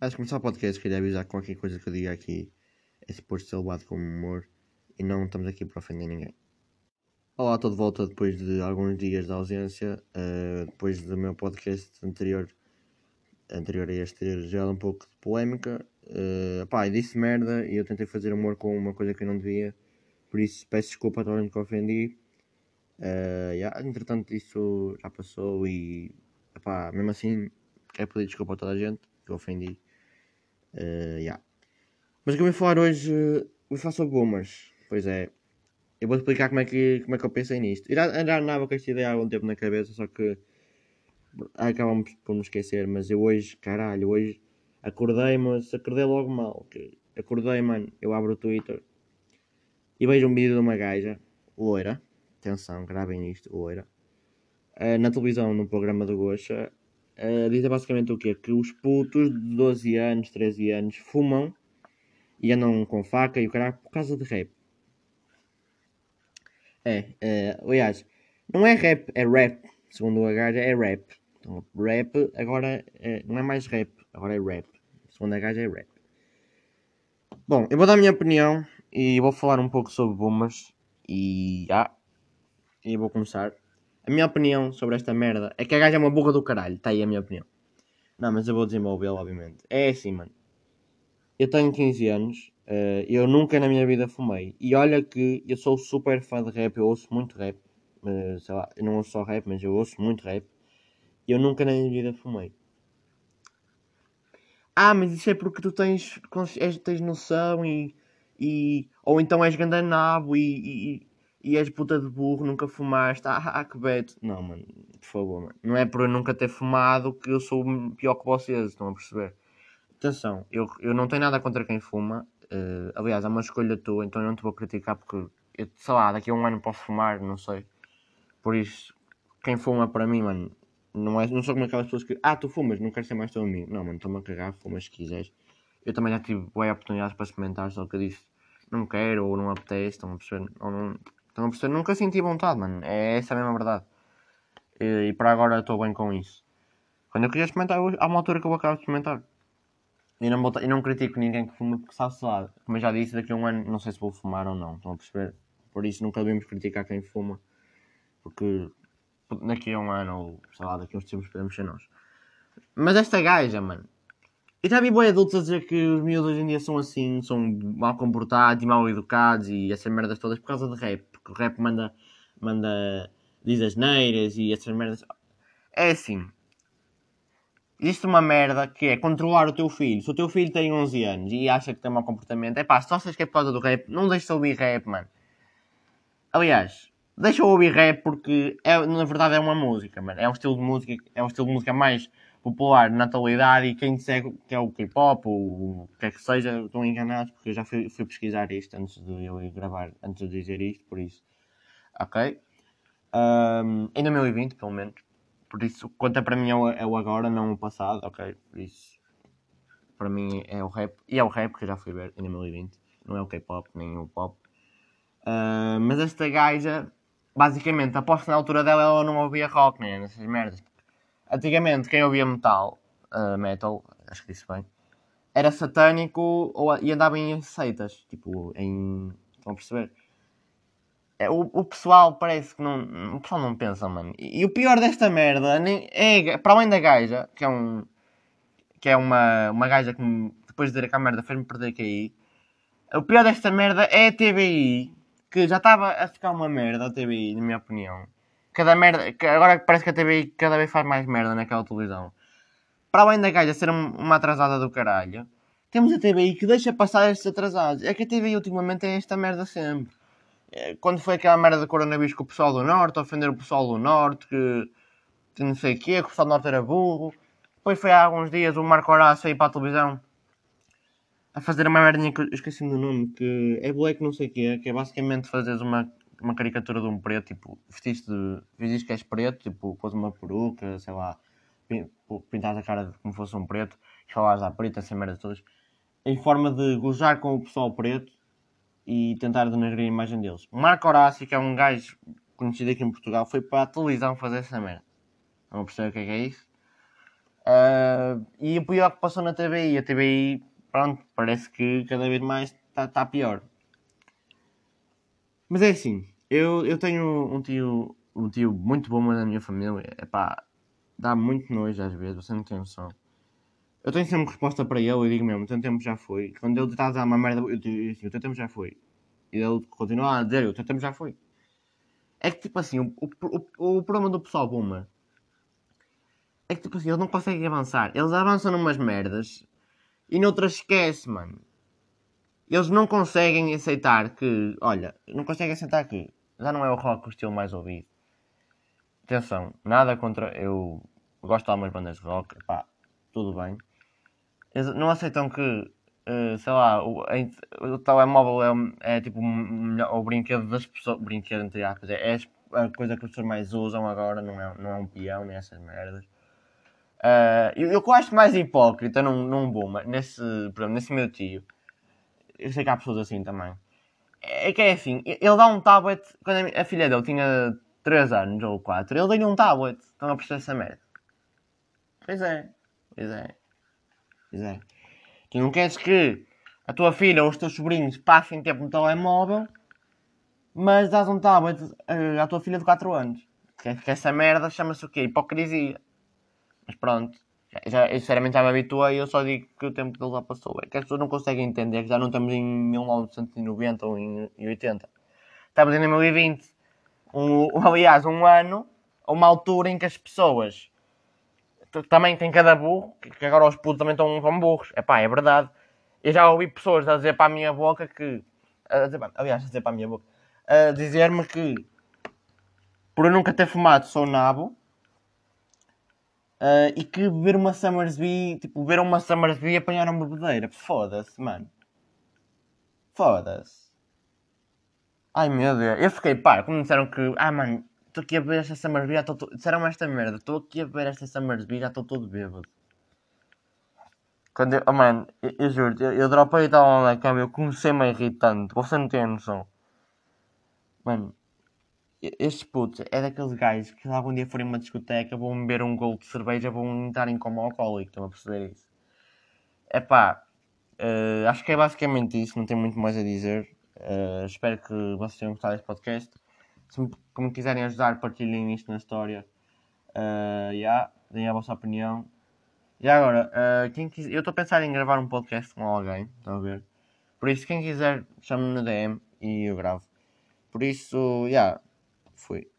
Antes de começar o podcast, queria avisar que qualquer coisa que eu diga aqui é suposto ser levado com humor e não estamos aqui para ofender ninguém. Olá, estou de volta depois de alguns dias de ausência, uh, depois do meu podcast anterior, anterior a este ter gerado um pouco de polémica. Uh, pá, disse merda e eu tentei fazer humor com uma coisa que eu não devia, por isso peço desculpa a toda a gente que ofendi. Uh, yeah, entretanto, isso já passou e, pá, mesmo assim, quero pedir desculpa a toda a gente que ofendi. Uh, yeah. Mas o que eu vou falar hoje, vou falar sobre boomers. Pois é, eu vou explicar como é que, como é que eu pensei nisto. Eu já, andava com esta ideia há algum tempo na cabeça, só que acabamos por me esquecer. Mas eu hoje, caralho, hoje acordei, mas acordei logo mal. Acordei, mano, eu abro o Twitter e vejo um vídeo de uma gaja, loira, atenção, gravem isto, loira, uh, na televisão, no programa do Gocha, uh, dizer basicamente o quê? Que os putos de 12 anos, 13 anos fumam e andam com faca e o caralho por causa de rap. É, é, aliás, não é rap, é rap. Segundo a gaja, é rap. Então, rap agora é, não é mais rap, agora é rap. Segundo a gaja, é rap. Bom, eu vou dar a minha opinião e vou falar um pouco sobre boomers. E. Ah, e vou começar. A minha opinião sobre esta merda é que a gaja é uma burra do caralho. Está aí a minha opinião. Não, mas eu vou desenvolvê-la, obviamente. É assim, mano. Eu tenho 15 anos. Uh, eu nunca na minha vida fumei. E olha que eu sou super fã de rap. Eu ouço muito rap. Uh, sei lá, eu não ouço só rap, mas eu ouço muito rap. E eu nunca na minha vida fumei. Ah, mas isso é porque tu tens, tens noção e, e. Ou então és gandanabo e, e e és puta de burro, nunca fumaste, ah, ah que beto. Não, mano, por favor, mano. Não é por eu nunca ter fumado que eu sou pior que vocês, estão a perceber? Atenção, eu, eu não tenho nada contra quem fuma. Uh, aliás, é uma escolha tua, então eu não te vou criticar porque, eu, sei lá, daqui a um ano posso fumar, não sei. Por isso, quem fuma para mim, mano, não, é, não sou como aquelas pessoas que, ah, tu fumas, não quero ser mais teu amigo. Não, mano, estou-me a cagar, fumas se quiseres. Eu também já tive boas oportunidades para experimentar, só que eu disse, não quero, ou não apetece, estão a perceber? Ou não, Estão a perceber? Nunca senti vontade, mano. É essa a mesma verdade. E, e para agora estou bem com isso. Quando eu queria experimentar, há uma altura que eu acabar de experimentar. E não, e não critico ninguém que fume, porque sabe-se lá. Como eu já disse, daqui a um ano não sei se vou fumar ou não. Estão a perceber? Por isso nunca devemos criticar quem fuma. Porque daqui a um ano, ou sei lá, daqui a uns tempos podemos ser nós. Mas esta gaja, mano. Eu já vi boi adultos a dizer que os miúdos hoje em dia são assim, são mal comportados e mal educados e essas merdas todas por causa de rap que o rap manda, manda diz as neiras e essas merdas. É assim. Existe uma merda que é controlar o teu filho. Se o teu filho tem 11 anos e acha que tem mau comportamento, é pá, se tu achas que é por causa do rap, não deixes de ouvir rap, mano. Aliás, deixa eu ouvir rap porque é, na verdade é uma música, mano. É um estilo de música, é um estilo de música mais popular na atualidade e quem segue que é o K-pop ou o que é que seja, estão enganados porque eu já fui, fui, pesquisar isto antes de eu ir gravar, antes de dizer isto, por isso. Ok? Um, em 2020, pelo menos. Por isso, conta para mim é o, é o, agora, não o passado, ok? Por isso, para mim é o rap. E é o rap que eu já fui ver em 2020. Não é o K-pop, nem o pop. Uh, mas esta gaja, basicamente, aposto que na altura dela ela não ouvia rock, nem essas merdas. Antigamente, quem ouvia metal, uh, metal, acho que disse bem, era satânico ou, e andava em seitas. Tipo, em. Estão a perceber? É, o, o pessoal parece que não. O pessoal não pensa, mano. E, e o pior desta merda nem, é. Para além da gaja, que é um. Que é uma, uma gaja que me, depois de dizer que a merda fez-me perder aí. O pior desta merda é a TBI, que já estava a ficar uma merda a TBI, na minha opinião cada merda. Agora parece que a TV cada vez faz mais merda naquela televisão. Para além da gaja ser uma atrasada do caralho, temos a TVI que deixa passar estes atrasados. É que a TVI ultimamente é esta merda sempre. É, quando foi aquela merda do coronavírus com o pessoal do Norte, ofender o pessoal do Norte, que, não sei o quê, que o pessoal do Norte era burro. Depois foi há alguns dias o Marco Horácio ir para a televisão a fazer uma merdinha que eu esqueci do nome, que é black não sei o quê, que é basicamente fazeres uma uma caricatura de um preto, tipo, vestiste de. Vestiste que és preto, tipo, pôs uma peruca, sei lá, pintaste a cara como fosse um preto, e falares à preta, sem merda todas, em forma de gozar com o pessoal preto e tentar denegrir a imagem deles. Marco Horácio, que é um gajo conhecido aqui em Portugal, foi para a televisão fazer essa merda. Não perceber o que é que é isso? Uh, e o pior que passou na TVI, a TVI, pronto, parece que cada vez mais está tá pior. Mas é assim, eu, eu tenho um tio, um tio muito bom na minha família, é pá, dá muito nojo às vezes, você não tem noção. Eu tenho sempre resposta para ele e digo mesmo, o teu tempo já foi. Quando ele está a dar uma merda, eu digo assim, o teu tempo já foi. E ele continua a dizer, o teu tempo já foi. É que tipo assim, o, o, o problema do pessoal boomer é que tipo assim, eles não conseguem avançar. Eles avançam numas merdas e noutras esquece, mano. Eles não conseguem aceitar que, olha, não conseguem aceitar que já não é o rock o estilo mais ouvido. Atenção, nada contra. Eu gosto de algumas bandas de rock, pá, tudo bem. Eles não aceitam que, uh, sei lá, o, o telemóvel é, é tipo o brinquedo das pessoas. Brinquedo, entre aspas, é, é a coisa que as pessoas mais usam agora, não é, não é um peão, nem essas merdas. Uh, eu, eu acho mais hipócrita num, num boomer, nesse, exemplo, nesse meu tio. Eu sei que há pessoas assim também. É que é assim, ele dá um tablet quando a filha dele tinha 3 anos ou 4, ele deu-lhe um tablet. Estão a perceber essa merda? Pois é, pois é, pois é. Tu não queres que a tua filha ou os teus sobrinhos passem tempo no telemóvel, mas dás um tablet uh, à tua filha de 4 anos. Que, que essa merda chama-se o quê? Hipocrisia. Mas pronto, já, já, sinceramente já me habituei e eu só digo que o tempo dele já passou. É que as pessoas não conseguem entender que já não estamos em 1990 ou em 80. Estamos em 2020. Um, aliás, um ano, uma altura em que as pessoas também têm cada burro, que agora os putos também estão, estão burros. É pá, é verdade. Eu já ouvi pessoas a dizer para a minha boca que. A dizer, aliás, a dizer para a minha boca. A dizer-me que por eu nunca ter fumado sou nabo Uh, e que beber uma Summersby, tipo, beber uma Summersby e apanhar uma bebedeira. Foda-se, mano. Foda-se. Ai meu Deus. Eu fiquei, pá, como disseram que, ah mano, estou aqui a beber esta Summersby, já estou. Disseram esta merda, estou aqui a beber esta Summersby, já estou todo bêbado. Quando eu, oh, mano, eu, eu juro, eu, eu dropei e tal na cama, eu comecei-me a irritar você não tem noção. Mano, estes putos é daqueles gajos que se algum dia forem uma discoteca vão beber um gol de cerveja, vão entrar em coma alcoólico, estão a perceber isso? É pá, uh, acho que é basicamente isso, não tenho muito mais a dizer. Uh, espero que vocês tenham gostado deste podcast. Se me, como quiserem ajudar, partilhem isto na história. Uh, yeah, deem a vossa opinião. E agora, uh, quem eu estou a pensar em gravar um podcast com alguém, estão a ver? Por isso, quem quiser, chame-me no DM e eu gravo. Por isso, yeah, foi